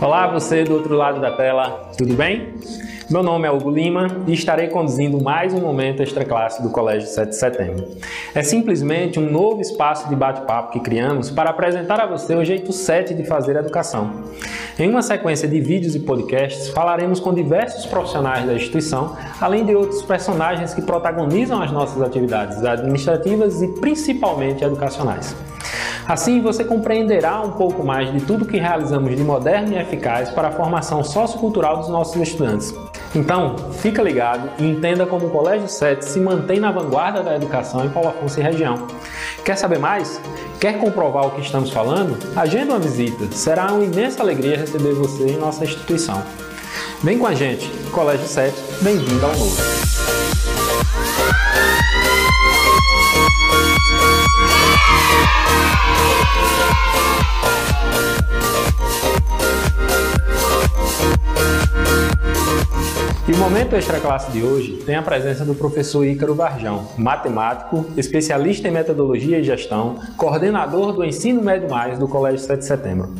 Olá, você do outro lado da tela, tudo bem? Meu nome é Hugo Lima e estarei conduzindo mais um momento extra classe do Colégio 7 de Setembro. É simplesmente um novo espaço de bate-papo que criamos para apresentar a você o jeito 7 de fazer educação. Em uma sequência de vídeos e podcasts, falaremos com diversos profissionais da instituição, além de outros personagens que protagonizam as nossas atividades administrativas e principalmente educacionais. Assim, você compreenderá um pouco mais de tudo que realizamos de moderno e eficaz para a formação sociocultural dos nossos estudantes. Então, fica ligado e entenda como o Colégio 7 se mantém na vanguarda da educação em Paulo Afonso e região. Quer saber mais? Quer comprovar o que estamos falando? Agenda uma visita. Será uma imensa alegria receber você em nossa instituição. Vem com a gente, Colégio 7, bem-vindo ao novo. Momento extra classe de hoje tem a presença do professor Ícaro Varjão, matemático, especialista em metodologia e gestão, coordenador do ensino médio mais do Colégio 7 de Setembro.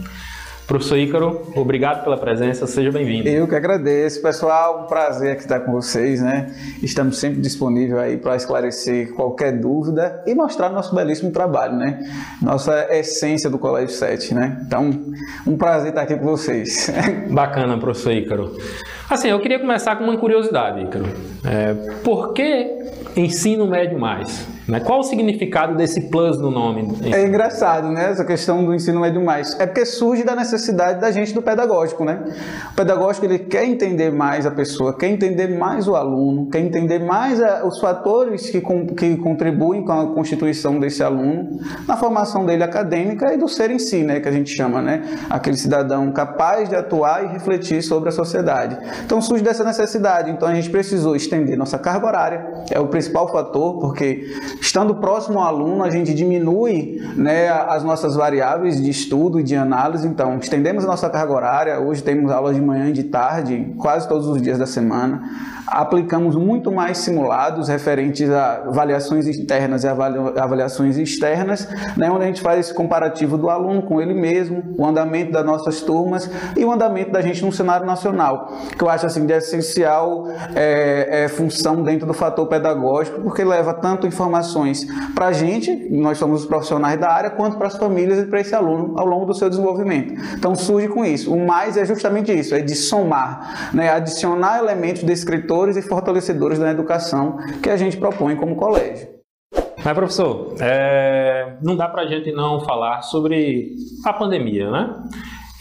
Professor Ícaro, obrigado pela presença, seja bem-vindo. Eu que agradeço, pessoal, um prazer aqui estar com vocês, né? Estamos sempre disponíveis aí para esclarecer qualquer dúvida e mostrar nosso belíssimo trabalho, né? Nossa essência do Colégio 7, né? Então, um prazer estar aqui com vocês. Bacana, professor Ícaro. Assim, eu queria começar com uma curiosidade, Ícaro. É, por que ensino médio mais? Né? Qual o significado desse plus no nome? É engraçado, né? Essa questão do ensino médio mais. É porque surge da necessidade da gente do pedagógico, né? O pedagógico ele quer entender mais a pessoa, quer entender mais o aluno, quer entender mais a, os fatores que, com, que contribuem com a constituição desse aluno na formação dele acadêmica e do ser em si, né? Que a gente chama, né? Aquele cidadão capaz de atuar e refletir sobre a sociedade. Então surge dessa necessidade. Então a gente precisou estender nossa carga horária, é o principal fator, porque Estando próximo ao aluno, a gente diminui né, as nossas variáveis de estudo e de análise. Então, estendemos a nossa carga horária. Hoje temos aulas de manhã e de tarde, quase todos os dias da semana aplicamos muito mais simulados referentes a avaliações internas e avaliações externas, né, onde a gente faz esse comparativo do aluno com ele mesmo, o andamento das nossas turmas e o andamento da gente no cenário nacional, que eu acho assim de essencial é, é, função dentro do fator pedagógico, porque leva tanto informações para a gente, nós somos os profissionais da área, quanto para as famílias e para esse aluno ao longo do seu desenvolvimento. Então surge com isso. O mais é justamente isso, é de somar, né, adicionar elementos descritores e fortalecedores da educação que a gente propõe como colégio. Mas, professor, é, não dá para a gente não falar sobre a pandemia, né?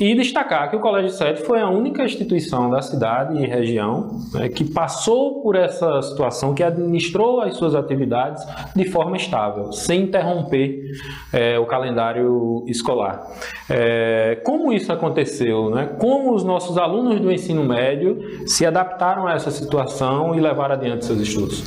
E destacar que o Colégio 7 foi a única instituição da cidade e região né, que passou por essa situação, que administrou as suas atividades de forma estável, sem interromper é, o calendário escolar. É, como isso aconteceu? Né? Como os nossos alunos do ensino médio se adaptaram a essa situação e levaram adiante seus estudos?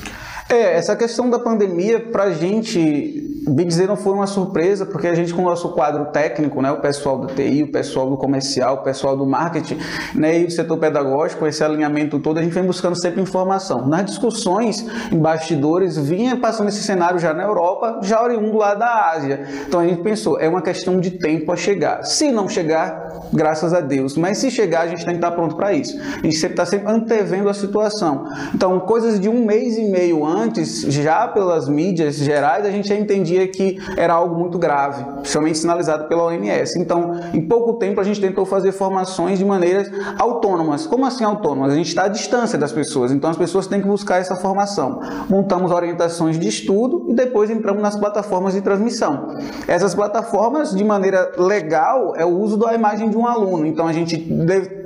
É, essa questão da pandemia, para a gente bem dizer, não foi uma surpresa, porque a gente, com o nosso quadro técnico, né, o pessoal do TI, o pessoal do comercial, o pessoal do marketing né, e do setor pedagógico, esse alinhamento todo, a gente vem buscando sempre informação. Nas discussões em bastidores, vinha passando esse cenário já na Europa, já oriundo lá da Ásia. Então a gente pensou, é uma questão de tempo a chegar. Se não chegar, graças a Deus, mas se chegar, a gente tem que estar pronto para isso. A gente está sempre antevendo a situação. Então, coisas de um mês e meio antes, já pelas mídias gerais, a gente já entendia que era algo muito grave, principalmente sinalizado pela OMS. Então, em pouco tempo, a gente tentou fazer formações de maneiras autônomas. Como assim autônomas? A gente está à distância das pessoas, então as pessoas têm que buscar essa formação. Montamos orientações de estudo e depois entramos nas plataformas de transmissão. Essas plataformas, de maneira legal, é o uso da imagem de um aluno. Então, a gente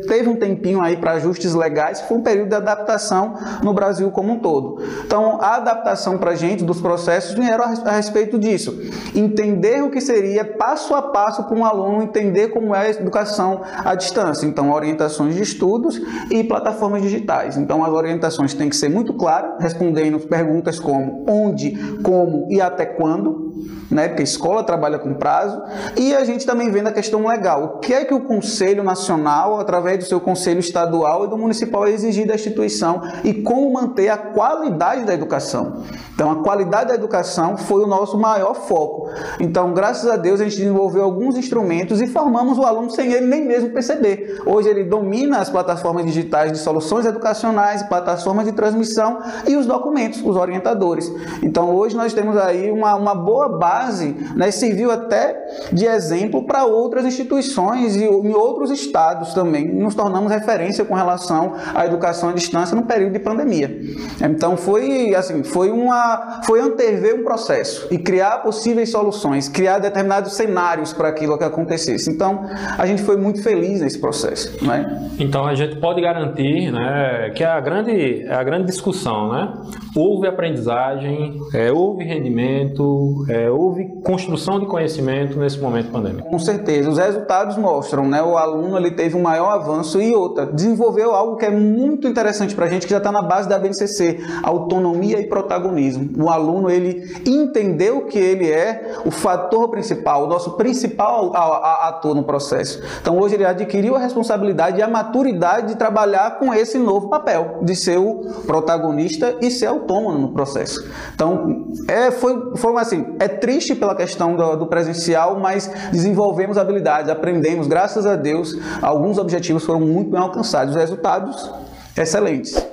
teve um tempinho aí para ajustes legais, foi um período de adaptação no Brasil como um todo. Então, a adaptação para a gente dos processos vieram a respeito disso. Entender o que seria passo a passo para um aluno entender como é a educação à distância. Então, orientações de estudos e plataformas digitais. Então, as orientações têm que ser muito claras, respondendo perguntas como onde, como e até quando né? Porque a escola trabalha com prazo. E a gente também vê na questão legal. O que é que o Conselho Nacional, através do seu Conselho Estadual e do Municipal, é exigir da instituição e como manter a qualidade da educação. Então, a qualidade da educação foi o nosso maior foco. Então, graças a Deus, a gente desenvolveu alguns instrumentos e formamos o aluno sem ele nem mesmo perceber. Hoje, ele domina as plataformas digitais de soluções educacionais, plataformas de transmissão e os documentos, os orientadores. Então, hoje, nós temos aí uma, uma boa base, né, serviu até de exemplo para outras instituições e em outros estados também. Nos tornamos referência com relação à educação à distância no período de pandemia. Então, foi assim, foi uma foi antever um processo e criar possíveis soluções, criar determinados cenários para aquilo que acontecesse. Então, a gente foi muito feliz nesse processo. Né? Então, a gente pode garantir né, que a grande, a grande discussão, né? houve aprendizagem, é, houve rendimento, é, houve construção de conhecimento nesse momento pandêmico. Com certeza, os resultados mostram, né? O aluno ele teve um maior avanço e outra, desenvolveu algo que é muito interessante para a gente, que já está na base da BNCC, autonomia e protagonismo. O aluno ele entendeu que ele é o fator principal, o nosso principal ator no processo. Então hoje ele adquiriu a responsabilidade e a maturidade de trabalhar com esse novo papel, de ser o protagonista e ser autônomo no processo. Então é, foi, foi assim, é triste pela questão do, do presencial, mas desenvolvemos habilidades, aprendemos, graças a Deus, alguns objetivos foram muito bem alcançados, os resultados excelentes.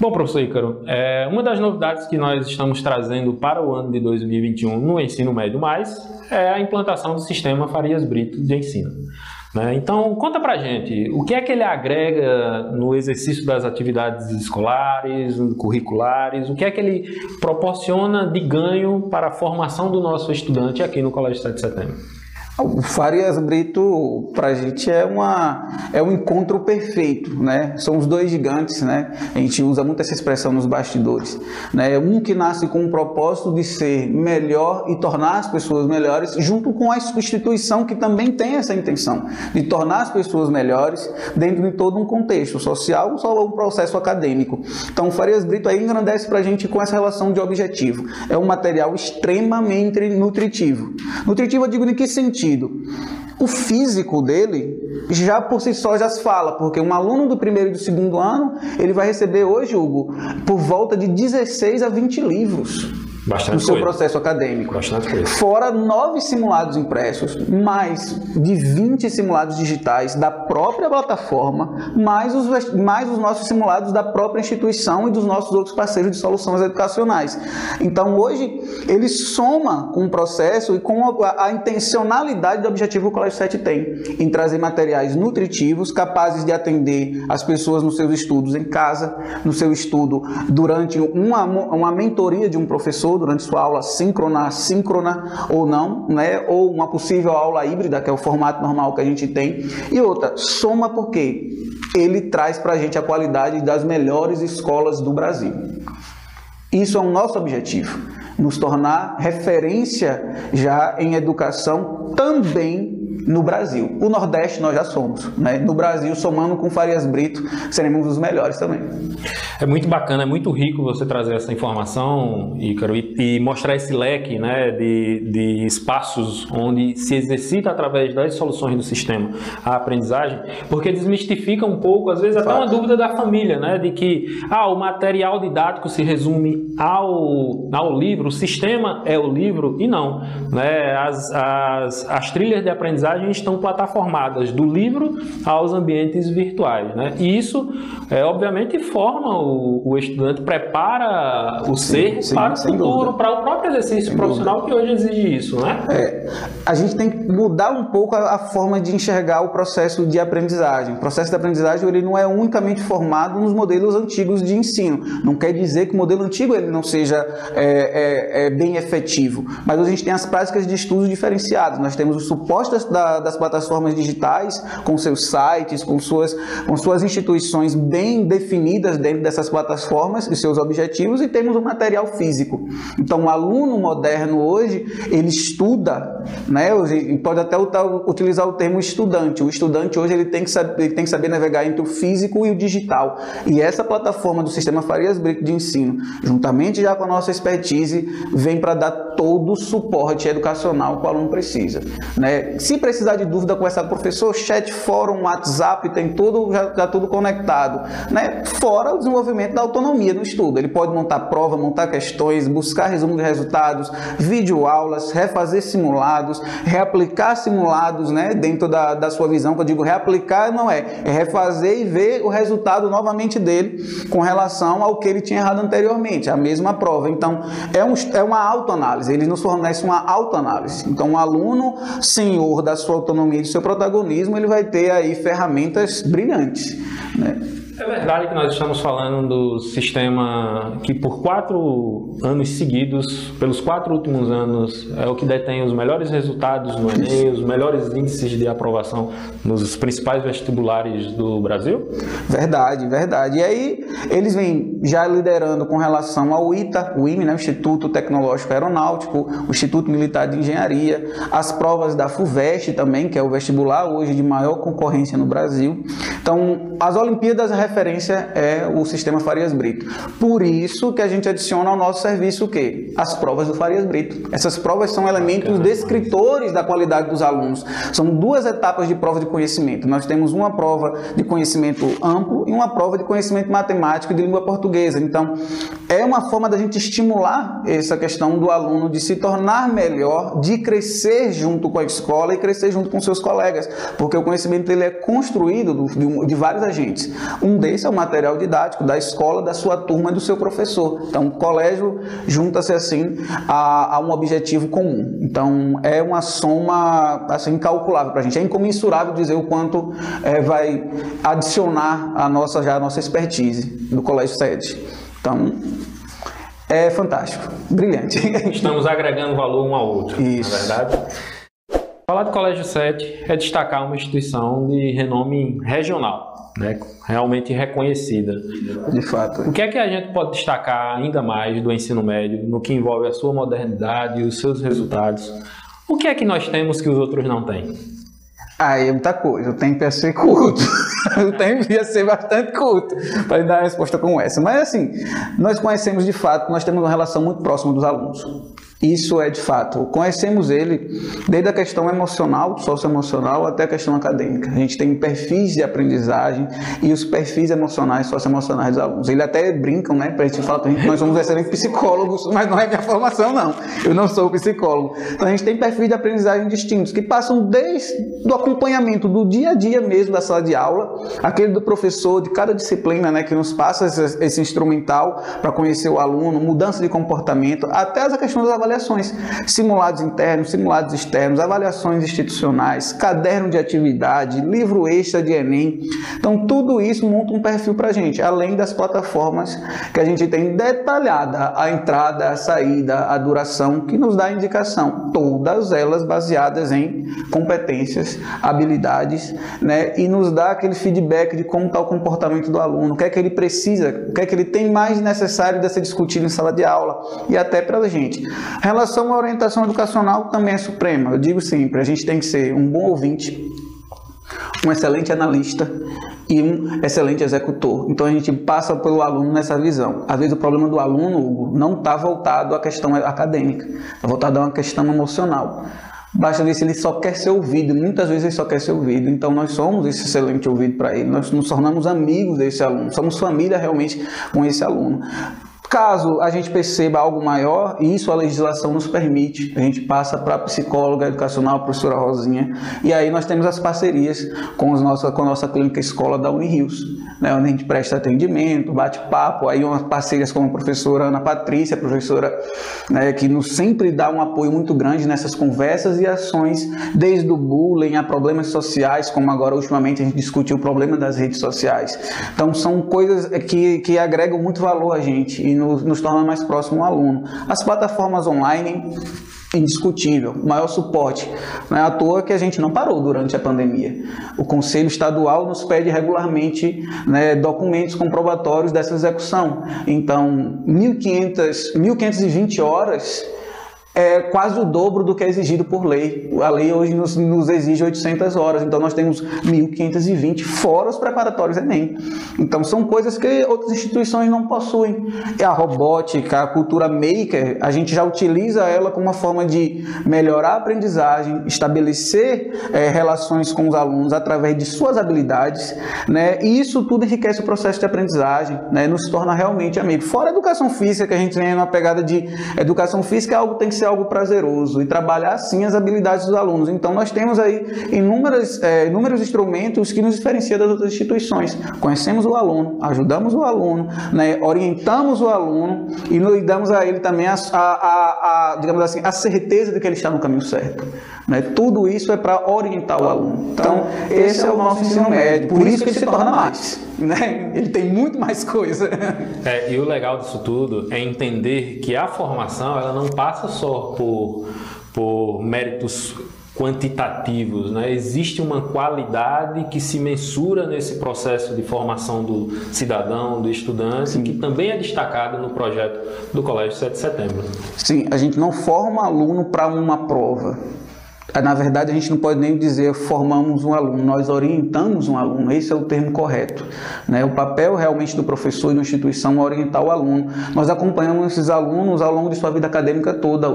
Bom, professor Ícaro, é, uma das novidades que nós estamos trazendo para o ano de 2021 no ensino médio mais é a implantação do sistema Farias Brito de ensino. Né? Então, conta pra gente, o que é que ele agrega no exercício das atividades escolares, curriculares, o que é que ele proporciona de ganho para a formação do nosso estudante aqui no Colégio 7 de Setembro? O Farias Brito, para a gente, é, uma, é um encontro perfeito, né? São os dois gigantes, né? A gente usa muito essa expressão nos bastidores, né? Um que nasce com o propósito de ser melhor e tornar as pessoas melhores, junto com a instituição que também tem essa intenção de tornar as pessoas melhores dentro de todo um contexto social, só um processo acadêmico. Então, o Farias Brito aí engrandece para a gente com essa relação de objetivo. É um material extremamente nutritivo. Nutritivo, eu digo de que sentido? Sentido. O físico dele já por si só já se fala, porque um aluno do primeiro e do segundo ano, ele vai receber hoje, Hugo, por volta de 16 a 20 livros. Bastante no seu coisa. processo acadêmico. Bastante coisa. Fora nove simulados impressos, mais de 20 simulados digitais da própria plataforma, mais os, mais os nossos simulados da própria instituição e dos nossos outros parceiros de soluções educacionais. Então, hoje, ele soma com o processo e com a, a intencionalidade do objetivo que o Colégio 7 tem, em trazer materiais nutritivos, capazes de atender as pessoas nos seus estudos em casa, no seu estudo durante uma, uma mentoria de um professor professor durante sua aula síncrona, síncrona ou não, né? ou uma possível aula híbrida, que é o formato normal que a gente tem. E outra, soma porque ele traz para a gente a qualidade das melhores escolas do Brasil. Isso é o nosso objetivo, nos tornar referência já em educação também no Brasil. O Nordeste nós já somos, né? No Brasil, somando com Farias Brito, seremos os melhores também. É muito bacana, é muito rico você trazer essa informação, Ícaro, e, e mostrar esse leque né, de, de espaços onde se exercita através das soluções do sistema a aprendizagem, porque desmistifica um pouco, às vezes até uma dúvida da família, né, de que ah, o material didático se resume ao, ao livro, o sistema é o livro, e não. Né, as, as, as trilhas de aprendizagem estão plataformadas do livro aos ambientes virtuais. Né, e isso, é, obviamente, forma o o, estudante prepara o sim, ser sim, para o futuro, para o próprio exercício sem profissional dúvida. que hoje exige isso, né? É, a gente tem que mudar um pouco a, a, forma de enxergar o processo de aprendizagem. O processo de aprendizagem ele não é unicamente formado nos modelos antigos de ensino. Não quer dizer que o modelo antigo ele não seja é, é, é bem efetivo, mas a gente tem as práticas de estudos diferenciados. Nós temos os supostas da, das plataformas digitais, com seus sites, com suas, com suas instituições bem definidas dentro dessas plataformas e seus objetivos, e temos o material físico. Então, o aluno moderno hoje, ele estuda, né? pode até utilizar o termo estudante. O estudante hoje ele tem, que saber, ele tem que saber navegar entre o físico e o digital. E essa plataforma do sistema Farias Brito de ensino, juntamente já com a nossa expertise, vem para dar todo o suporte educacional que o aluno precisa. Né? Se precisar de dúvida, conversar com o professor, chat, fórum, WhatsApp, tem tudo, já, já tudo conectado. Né? Fora o desenvolvimento da autonomia no estudo. Ele pode montar prova, montar questões, buscar resumo de resultados, videoaulas, refazer simulados, reaplicar simulados né? dentro da, da sua visão. Quando eu digo reaplicar, não é. É refazer e ver o resultado novamente dele com relação ao que ele tinha errado anteriormente, a mesma prova. Então, é, um, é uma autoanálise ele nos fornece uma autoanálise. Então, um aluno senhor da sua autonomia e do seu protagonismo, ele vai ter aí ferramentas brilhantes. Né? É verdade que nós estamos falando do sistema que por quatro anos seguidos, pelos quatro últimos anos, é o que detém os melhores resultados no Enem, os melhores índices de aprovação nos principais vestibulares do Brasil? Verdade, verdade. E aí eles vêm já liderando com relação ao ITA, o IME, né, o Instituto Tecnológico Aeronáutico, o Instituto Militar de Engenharia, as provas da FUVEST também, que é o vestibular hoje de maior concorrência no Brasil. Então, as Olimpíadas referência é o sistema Farias Brito. Por isso que a gente adiciona ao nosso serviço o quê? As provas do Farias Brito. Essas provas são elementos descritores da qualidade dos alunos. São duas etapas de prova de conhecimento. Nós temos uma prova de conhecimento amplo e uma prova de conhecimento matemático de língua portuguesa. Então, é uma forma da gente estimular essa questão do aluno de se tornar melhor, de crescer junto com a escola e crescer junto com seus colegas, porque o conhecimento ele é construído de, de vários agentes. Um desse é o material didático da escola, da sua turma, do seu professor. Então, o colégio junta-se assim a, a, um objetivo comum. Então, é uma soma assim incalculável para a gente. É incomensurável dizer o quanto é, vai adicionar a nossa já a nossa expertise do colégio sede. Então, é fantástico, brilhante. Estamos agregando valor um ao outro, Isso. na verdade. Falar do Colégio 7 é destacar uma instituição de renome regional né, realmente reconhecida. De fato. O que é que a gente pode destacar ainda mais do ensino médio no que envolve a sua modernidade e os seus resultados? O que é que nós temos que os outros não têm? Aí é muita coisa. Eu tenho que ser culto. Eu tenho que ser bastante culto para dar uma resposta como essa. Mas assim, nós conhecemos de fato, nós temos uma relação muito próxima dos alunos. Isso é de fato. Conhecemos ele desde a questão emocional, socioemocional, até a questão acadêmica. A gente tem perfis de aprendizagem e os perfis emocionais, socioemocionais dos alunos. Eles até brincam, né? Para a gente falar nós somos excelentes psicólogos, mas não é minha formação, não. Eu não sou psicólogo. Então a gente tem perfis de aprendizagem distintos que passam desde o acompanhamento do dia a dia mesmo da sala de aula, aquele do professor de cada disciplina, né? Que nos passa esse, esse instrumental para conhecer o aluno, mudança de comportamento, até as questões das avaliações avaliações, simulados internos, simulados externos, avaliações institucionais, caderno de atividade, livro extra de Enem. Então, tudo isso monta um perfil para a gente, além das plataformas que a gente tem detalhada a entrada, a saída, a duração, que nos dá indicação, todas elas baseadas em competências, habilidades, né? E nos dá aquele feedback de como está o comportamento do aluno, o que é que ele precisa, o que é que ele tem mais necessário de ser discutido em sala de aula e até para a gente. Relação à orientação educacional também é suprema. Eu digo sempre, a gente tem que ser um bom ouvinte, um excelente analista e um excelente executor. Então a gente passa pelo aluno nessa visão. Às vezes o problema do aluno não está voltado à questão acadêmica, está voltado a uma questão emocional. Basta ver se ele só quer ser ouvido. Muitas vezes ele só quer ser ouvido. Então nós somos esse excelente ouvido para ele. Nós nos tornamos amigos desse aluno. Somos família realmente com esse aluno. Caso a gente perceba algo maior, e isso a legislação nos permite, a gente passa para a psicóloga educacional, a professora Rosinha, e aí nós temos as parcerias com, os nossa, com a nossa clínica escola da Unirios, né, onde a gente presta atendimento, bate-papo, aí umas parcerias com a professora Ana Patrícia, professora né, que nos sempre dá um apoio muito grande nessas conversas e ações, desde o bullying a problemas sociais, como agora ultimamente a gente discutiu o problema das redes sociais. Então são coisas que, que agregam muito valor a gente nos, nos torna mais próximo ao aluno. As plataformas online indiscutível, maior suporte. Não é à toa que a gente não parou durante a pandemia. O Conselho Estadual nos pede regularmente né, documentos comprobatórios dessa execução. Então, 1.500, 1.520 horas é quase o dobro do que é exigido por lei. A lei hoje nos, nos exige 800 horas, então nós temos 1.520 fora os preparatórios Enem. Então são coisas que outras instituições não possuem. E a robótica, a cultura maker, a gente já utiliza ela como uma forma de melhorar a aprendizagem, estabelecer é, relações com os alunos através de suas habilidades, né? E isso tudo enriquece o processo de aprendizagem, né? Nos torna realmente amigo. Fora a educação física, que a gente tem uma pegada de educação física, é algo tem que ser algo prazeroso e trabalhar sim as habilidades dos alunos. Então nós temos aí é, inúmeros instrumentos que nos diferenciam das outras instituições. Conhecemos o aluno, ajudamos o aluno, né, orientamos o aluno e damos a ele também a, a, a, a, digamos assim, a certeza de que ele está no caminho certo. Né? Tudo isso é para orientar o aluno. Então, então esse é o nosso ensino médio. Por isso que ele se torna mais. Né? Ele tem muito mais coisa. É, e o legal disso tudo é entender que a formação ela não passa só por, por méritos quantitativos, né? existe uma qualidade que se mensura nesse processo de formação do cidadão, do estudante, Sim. que também é destacada no projeto do Colégio 7 de Setembro. Sim, a gente não forma aluno para uma prova, na verdade, a gente não pode nem dizer formamos um aluno, nós orientamos um aluno, esse é o termo correto. Né? O papel realmente do professor e da instituição é orientar o aluno. Nós acompanhamos esses alunos ao longo de sua vida acadêmica toda.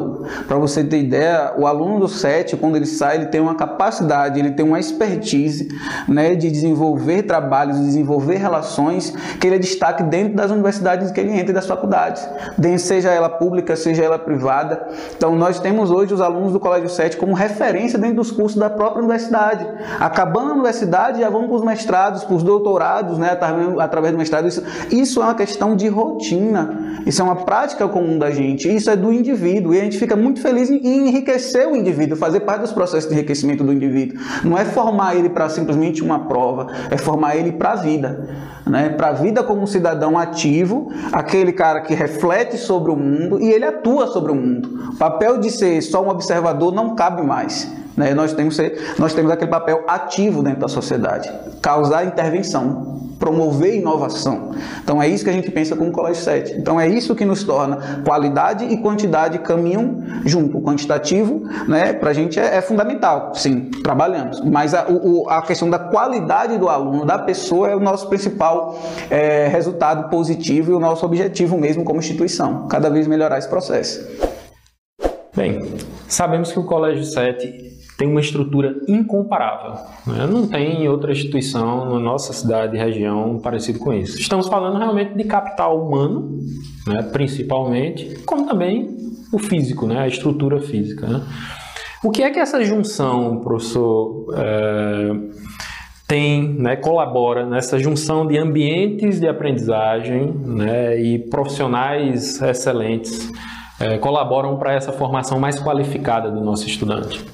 Para você ter ideia, o aluno do SET, quando ele sai, ele tem uma capacidade, ele tem uma expertise né, de desenvolver trabalhos, de desenvolver relações que ele é destaque dentro das universidades que ele entra e das faculdades, seja ela pública, seja ela privada. Então, nós temos hoje os alunos do Colégio 7 como referência referência dentro dos cursos da própria universidade. Acabando a universidade, já vão para os mestrados, para os doutorados, né, através do mestrado. Isso, isso é uma questão de rotina, isso é uma prática comum da gente, isso é do indivíduo. E a gente fica muito feliz em enriquecer o indivíduo, fazer parte dos processos de enriquecimento do indivíduo. Não é formar ele para simplesmente uma prova, é formar ele para a vida. Né? Para a vida como um cidadão ativo, aquele cara que reflete sobre o mundo e ele atua sobre o mundo. O papel de ser só um observador não cabe mais. Né? Nós, temos, nós temos aquele papel ativo dentro da sociedade, causar intervenção, promover inovação. Então é isso que a gente pensa como Colégio 7. Então é isso que nos torna qualidade e quantidade caminham junto. O quantitativo, né, para a gente é, é, fundamental, sim, trabalhamos. Mas a, o, a, questão da qualidade do aluno, da pessoa, é o nosso principal é, resultado positivo e o nosso objetivo mesmo como instituição, cada vez melhorar esse processo. Bem, sabemos que o Colégio 7 tem uma estrutura incomparável. Né? Não tem outra instituição na nossa cidade e região parecido com isso. Estamos falando realmente de capital humano, né? principalmente, como também o físico, né? a estrutura física. Né? O que é que essa junção, professor, é, tem, né, colabora nessa junção de ambientes de aprendizagem né, e profissionais excelentes é, colaboram para essa formação mais qualificada do nosso estudante?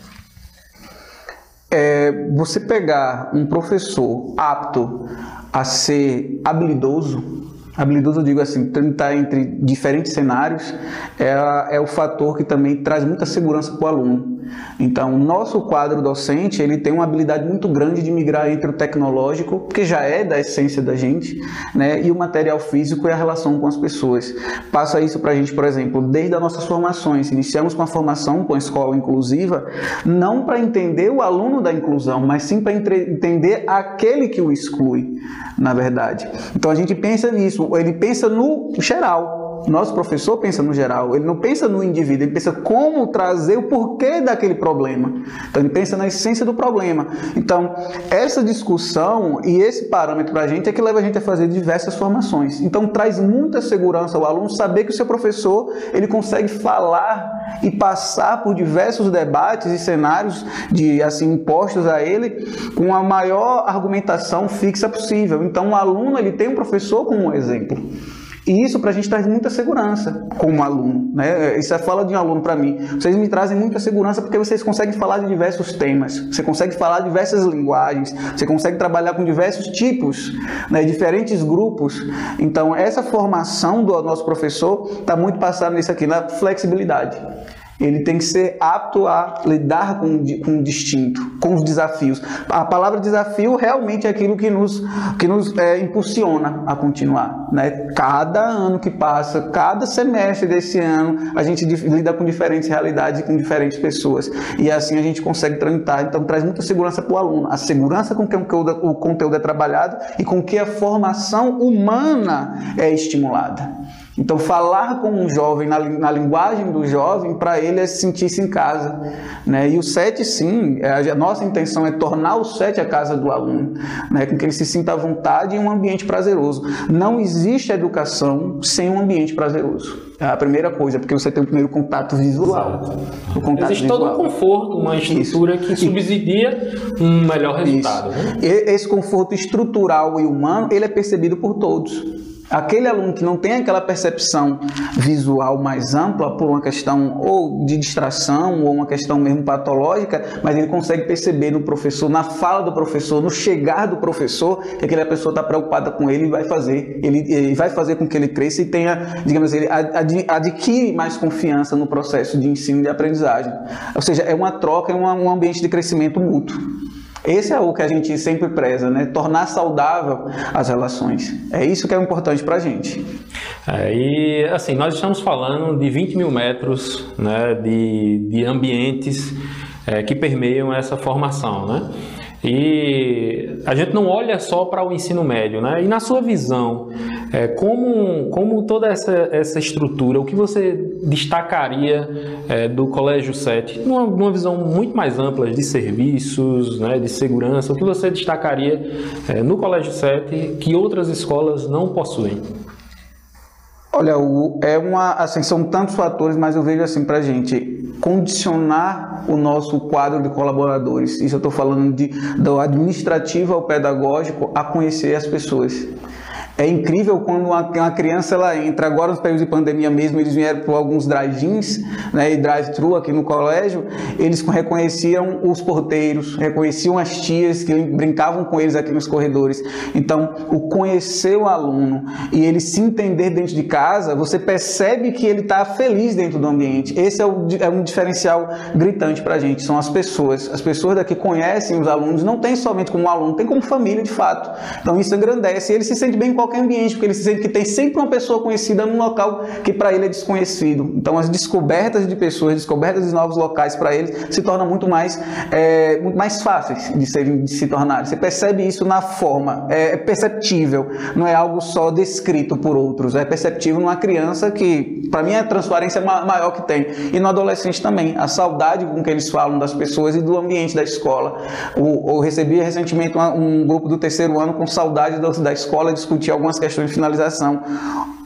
É, você pegar um professor apto a ser habilidoso, habilidoso eu digo assim, tentar entre diferentes cenários, é, é o fator que também traz muita segurança para o aluno. Então, nosso quadro docente, ele tem uma habilidade muito grande de migrar entre o tecnológico, que já é da essência da gente, né, e o material físico e a relação com as pessoas. Passa isso para a gente, por exemplo, desde as nossas formações. Iniciamos com a formação com a escola inclusiva, não para entender o aluno da inclusão, mas sim para entender aquele que o exclui, na verdade. Então, a gente pensa nisso, ele pensa no geral, nosso professor pensa no geral, ele não pensa no indivíduo, ele pensa como trazer o porquê daquele problema. Então, ele pensa na essência do problema. Então, essa discussão e esse parâmetro para a gente é que leva a gente a fazer diversas formações. Então, traz muita segurança ao aluno saber que o seu professor ele consegue falar e passar por diversos debates e cenários de assim impostos a ele com a maior argumentação fixa possível. Então, o aluno ele tem um professor como um exemplo. E isso para a gente traz muita segurança como aluno. Né? Isso é fala de um aluno para mim. Vocês me trazem muita segurança porque vocês conseguem falar de diversos temas, você consegue falar diversas linguagens, você consegue trabalhar com diversos tipos, né? diferentes grupos. Então, essa formação do nosso professor está muito passada nisso aqui, na flexibilidade. Ele tem que ser apto a lidar com, com o distinto, com os desafios. A palavra desafio realmente é aquilo que nos, que nos é, impulsiona a continuar. Né? Cada ano que passa, cada semestre desse ano, a gente lida com diferentes realidades e com diferentes pessoas. E assim a gente consegue tramitar. Então traz muita segurança para o aluno. A segurança com que o conteúdo é trabalhado e com que a formação humana é estimulada. Então, falar com um jovem na, na linguagem do jovem, para ele é sentir-se em casa. Né? E o SET, sim, é, a nossa intenção é tornar o SET a casa do aluno, né? com que ele se sinta à vontade em um ambiente prazeroso. Não existe educação sem um ambiente prazeroso. É a primeira coisa, porque você tem o primeiro contato visual. O contato Existe visual. todo um conforto, uma estrutura Isso. que subsidia um melhor resultado. Né? Esse conforto estrutural e humano, ele é percebido por todos. Aquele aluno que não tem aquela percepção visual mais ampla por uma questão ou de distração ou uma questão mesmo patológica, mas ele consegue perceber no professor, na fala do professor, no chegar do professor, que aquela pessoa está preocupada com ele e vai fazer, ele, ele, vai fazer com que ele cresça e tenha, digamos, ele ad, adquire mais confiança no processo de ensino e de aprendizagem. Ou seja, é uma troca, é um ambiente de crescimento mútuo. Esse é o que a gente sempre preza, né? Tornar saudável as relações. É isso que é importante para a gente. É, e assim, nós estamos falando de 20 mil metros né, de, de ambientes é, que permeiam essa formação, né? E a gente não olha só para o ensino médio, né? E na sua visão, é, como, como toda essa, essa estrutura, o que você destacaria é, do Colégio 7, numa, numa, visão muito mais ampla de serviços, né, de segurança, o que você destacaria é, no Colégio 7 que outras escolas não possuem? Olha, o, é uma, assim, são tantos fatores, mas eu vejo assim para gente condicionar o nosso quadro de colaboradores. Isso eu estou falando de, do administrativo ao pedagógico a conhecer as pessoas. É incrível quando uma, uma criança ela entra, agora nos períodos de pandemia mesmo, eles vieram por alguns drive-ins né, e drive-thru aqui no colégio, eles reconheciam os porteiros, reconheciam as tias que brincavam com eles aqui nos corredores. Então, o conhecer o aluno e ele se entender dentro de casa, você percebe que ele está feliz dentro do ambiente. Esse é, o, é um diferencial gritante para a gente, são as pessoas. As pessoas daqui conhecem os alunos, não tem somente como aluno, tem como família de fato. Então, isso engrandece e ele se sente bem em qualquer ambiente, porque ele se sente que tem sempre uma pessoa conhecida num local que para ele é desconhecido. Então, as descobertas de pessoas, descobertas de novos locais para ele se tornam muito mais, é, muito mais fáceis de, serem, de se tornarem. Você percebe isso na forma, é, é perceptível, não é algo só descrito por outros, é perceptível numa criança que, para mim, é a transparência maior que tem. E no adolescente também, a saudade com que eles falam das pessoas e do ambiente da escola. eu recebi recentemente um grupo do terceiro ano com saudade da escola discutir algumas questões de finalização.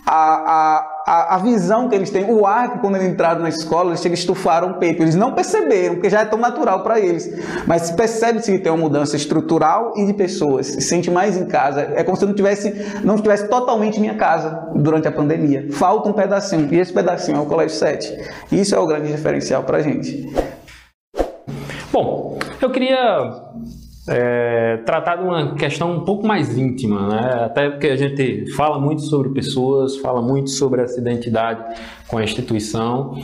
A, a, a, visão que eles têm, o ar que quando eles entraram na escola, eles chegam a estufar um peito. Eles não perceberam, porque já é tão natural para eles. Mas percebe-se que tem uma mudança estrutural e de pessoas. Se sente mais em casa. É como se eu não tivesse, não estivesse totalmente minha casa durante a pandemia. Falta um pedacinho. E esse pedacinho é o Colégio 7. Isso é o grande diferencial para a gente. Bom, eu queria é, tratar de uma questão um pouco mais íntima, né? até porque a gente fala muito sobre pessoas, fala muito sobre essa identidade com a instituição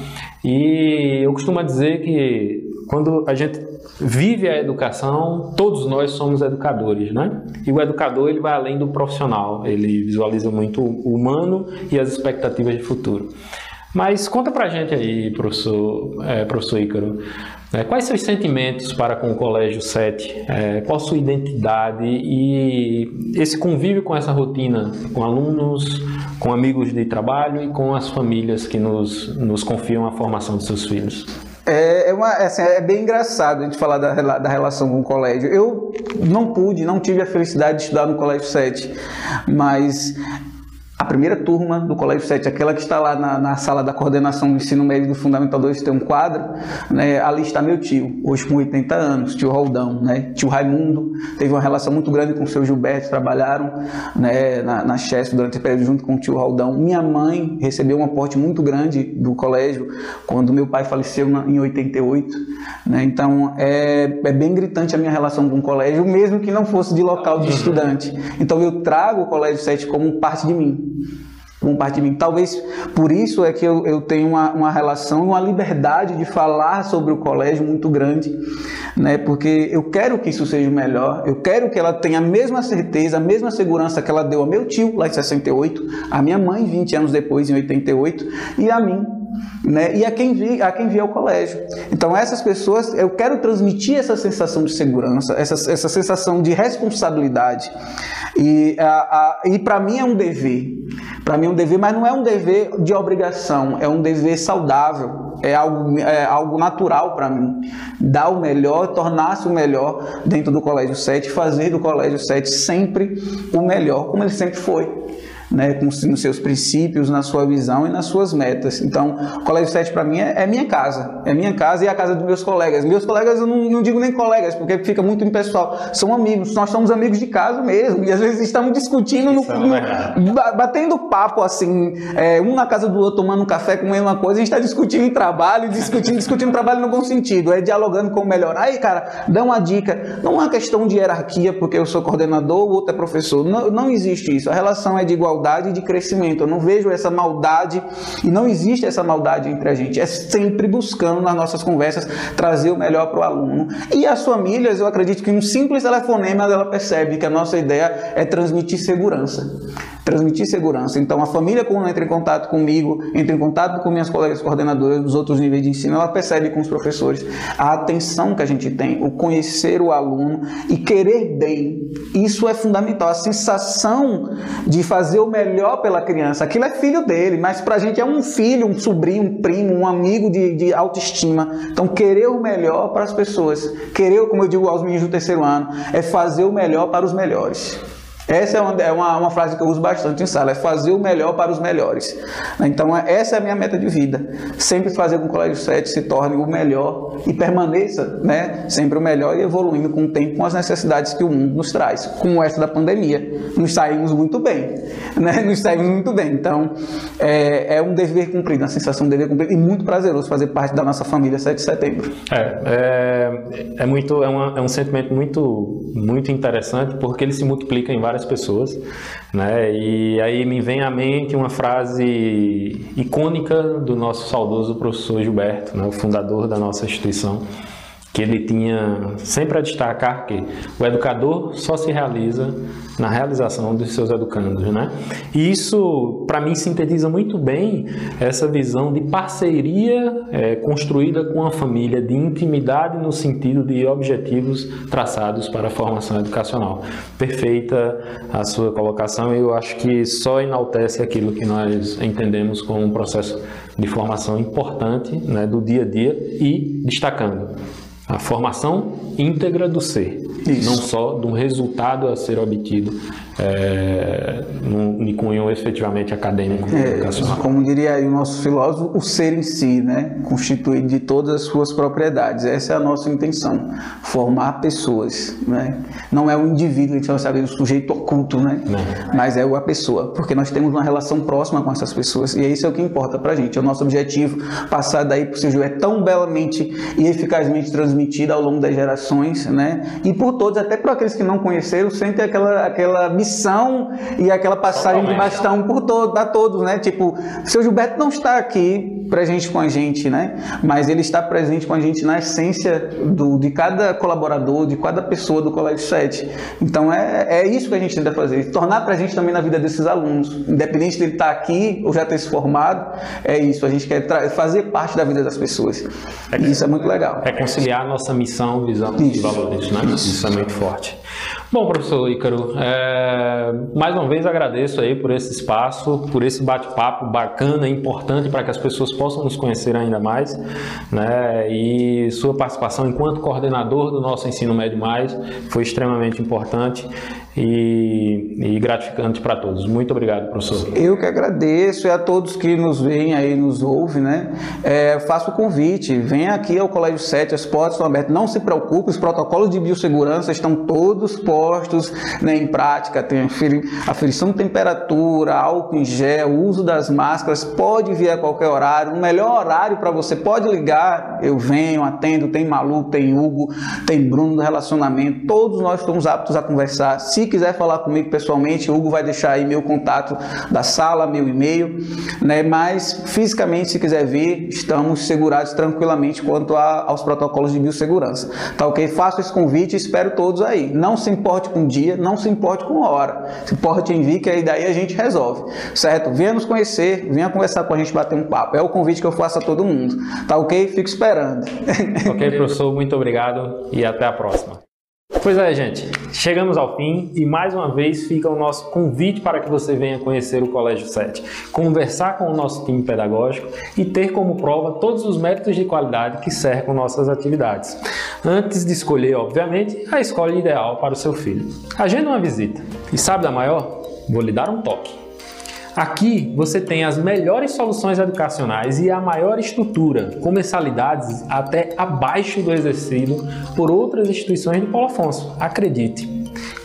e eu costumo dizer que quando a gente vive a educação, todos nós somos educadores, né? E o educador ele vai além do profissional, ele visualiza muito o humano e as expectativas de futuro. Mas conta pra gente aí, professor, é, professor Ícaro, é, quais seus sentimentos para com o Colégio 7? É, qual sua identidade e esse convívio com essa rotina, com alunos, com amigos de trabalho e com as famílias que nos, nos confiam a formação dos seus filhos? É, é, uma, assim, é bem engraçado a gente falar da, da relação com o colégio. Eu não pude, não tive a felicidade de estudar no Colégio 7, mas a primeira turma do Colégio 7, aquela que está lá na, na, sala da coordenação do ensino médio do Fundamental 2, tem um quadro, né, ali está meu tio, hoje com 80 anos, tio Roldão, né, tio Raimundo, teve uma relação muito grande com o seu Gilberto, trabalharam né, na, na Chesp durante o período junto com o tio Roldão. Minha mãe recebeu um aporte muito grande do colégio quando meu pai faleceu na, em 88, né, então é, é bem gritante a minha relação com o colégio, mesmo que não fosse de local de estudante. Então eu trago o Colégio 7 como parte de mim. Com parte de mim. Talvez por isso é que eu, eu tenho uma, uma relação, uma liberdade de falar sobre o colégio muito grande, né? Porque eu quero que isso seja melhor, eu quero que ela tenha a mesma certeza, a mesma segurança que ela deu ao meu tio lá em 68, a minha mãe 20 anos depois em 88 e a mim né? E a quem vi, a quem via ao colégio. Então essas pessoas, eu quero transmitir essa sensação de segurança, essa, essa sensação de responsabilidade. E, e para mim é um dever. Para mim é um dever, mas não é um dever de obrigação, é um dever saudável. É algo, é algo natural para mim. Dar o melhor, tornar-se o melhor dentro do Colégio 7, fazer do Colégio 7 sempre o melhor, como ele sempre foi né, com nos seus princípios, na sua visão e nas suas metas. Então, o Colégio 7 para mim é, é, minha casa, é minha casa e é a casa dos meus colegas. Meus colegas eu não, não, digo nem colegas, porque fica muito impessoal, são amigos, nós somos amigos de casa mesmo, e às vezes estamos discutindo, no, é no, batendo papo assim, é, um na casa do outro, tomando um café, comendo uma coisa, a gente está discutindo trabalho, discutindo, discutindo trabalho no bom sentido, é dialogando como melhorar. Aí, cara, dá uma dica, não é uma questão de hierarquia, porque eu sou coordenador, o outro é professor, não, não existe isso, a relação é de igualdade igualdade de crescimento. Eu não vejo essa maldade e não existe essa maldade entre a gente. É sempre buscando nas nossas conversas trazer o melhor para o aluno. E as famílias, eu acredito que um simples telefonema ela percebe que a nossa ideia é transmitir segurança transmitir segurança. Então, a família, quando entra em contato comigo, entra em contato com minhas colegas coordenadoras dos outros níveis de ensino, ela percebe com os professores a atenção que a gente tem, o conhecer o aluno e querer bem. Isso é fundamental. A sensação de fazer o melhor pela criança. Aquilo é filho dele, mas para a gente é um filho, um sobrinho, um primo, um amigo de, de autoestima. Então, querer o melhor para as pessoas. Querer, como eu digo aos meninos do terceiro ano, é fazer o melhor para os melhores. Essa é, uma, é uma, uma, frase que eu uso bastante em sala, é fazer o melhor para os melhores. Então, é, essa é a minha meta de vida. Sempre fazer com que o Colégio 7 se torne o melhor e permaneça né, sempre o melhor e evoluindo com o tempo, com as necessidades que o mundo nos traz. Como essa da pandemia. Nos saímos muito bem. Né? Nos saímos muito bem. Então, é, é um dever cumprido, uma sensação de dever cumprido e muito prazeroso fazer parte da nossa família 7 de setembro. É, é, é, muito, é, uma, é um sentimento muito, muito interessante porque ele se multiplica em várias várias pessoas, né? E aí me vem à mente uma frase icônica do nosso saudoso professor Gilberto, né? o fundador da nossa instituição, que ele tinha sempre a destacar que o educador só se realiza na realização dos seus educandos, né? E isso, para mim, sintetiza muito bem essa visão de parceria é, construída com a família, de intimidade no sentido de objetivos traçados para a formação educacional. Perfeita a sua colocação eu acho que só enaltece aquilo que nós entendemos como um processo de formação importante né, do dia a dia e destacando a formação íntegra do ser, Isso. não só de um resultado a ser obtido é, no, cunho efetivamente acadêmico é. Como diria aí o nosso filósofo, o ser em si, né, constituído de todas as suas propriedades. Essa é a nossa intenção, formar pessoas, né? Não é o indivíduo, a gente vai saber o sujeito oculto, né? Não. Mas é a pessoa, porque nós temos uma relação próxima com essas pessoas e isso é o que importa pra gente. É o nosso objetivo passar daí pro seu é tão belamente e eficazmente transmitido ao longo das gerações, né? E por todos, até para aqueles que não conheceram, sentem aquela aquela missão e aquela passagem de bastão por todo, a todos, né? Tipo, o seu Gilberto não está aqui presente com a gente, né? Mas ele está presente com a gente na essência do, de cada colaborador, de cada pessoa do Colégio 7. Então é, é isso que a gente tenta fazer, tornar presente também na vida desses alunos. Independente de ele estar aqui ou já ter se formado, é isso. A gente quer fazer parte da vida das pessoas. É, e isso é muito legal. É conciliar nossa missão, visão isso. e valores, né? Isso. isso é muito forte. Bom, professor Ícaro, é, mais uma vez agradeço aí por esse espaço, por esse bate-papo bacana, importante para que as pessoas possam nos conhecer ainda mais, né? E sua participação enquanto coordenador do nosso ensino médio mais foi extremamente importante e, e gratificante para todos. Muito obrigado, professor. Eu que agradeço e a todos que nos veem aí, nos ouvem, né? É, faço o convite, venha aqui ao Colégio 7, as portas estão abertas. Não se preocupe, os protocolos de biossegurança estão todos postos né, em prática, tem aferição de temperatura, álcool em gel, uso das máscaras, pode vir a qualquer horário, o melhor horário para você, pode ligar, eu venho, atendo, tem Malu, tem Hugo, tem Bruno do relacionamento, todos nós estamos aptos a conversar. Se quiser falar comigo pessoalmente, o Hugo vai deixar aí meu contato da sala, meu e-mail, né? Mas fisicamente, se quiser vir, estamos segurados tranquilamente quanto a, aos protocolos de biossegurança. Tá ok? Faço esse convite e espero todos aí. Não se importe com dia, não se importe com hora. Se importe em vir, que aí daí a gente resolve. Certo? Venha nos conhecer, venha conversar com a gente, bater um papo. É o convite que eu faço a todo mundo. Tá ok? Fico esperando. Ok, professor, muito obrigado e até a próxima. Pois é, gente, chegamos ao fim e mais uma vez fica o nosso convite para que você venha conhecer o Colégio 7, conversar com o nosso time pedagógico e ter como prova todos os méritos de qualidade que cercam nossas atividades. Antes de escolher, obviamente, a escola ideal para o seu filho. Agenda uma visita. E sabe da maior? Vou lhe dar um toque. Aqui você tem as melhores soluções educacionais e a maior estrutura, com mensalidades até abaixo do exercido por outras instituições do Polo Afonso. Acredite.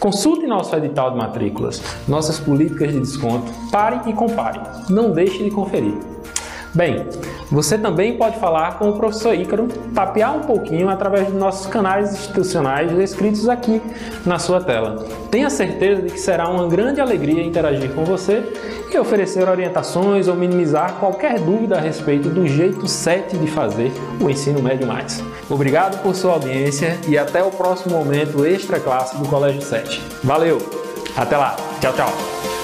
Consulte nosso edital de matrículas, nossas políticas de desconto, pare e compare. Não deixe de conferir. Bem, você também pode falar com o professor Ícaro, tapear um pouquinho através dos nossos canais institucionais descritos aqui na sua tela. Tenha certeza de que será uma grande alegria interagir com você e oferecer orientações ou minimizar qualquer dúvida a respeito do jeito 7 de fazer o ensino médio mais. Obrigado por sua audiência e até o próximo momento extra classe do Colégio 7. Valeu! Até lá! Tchau, tchau!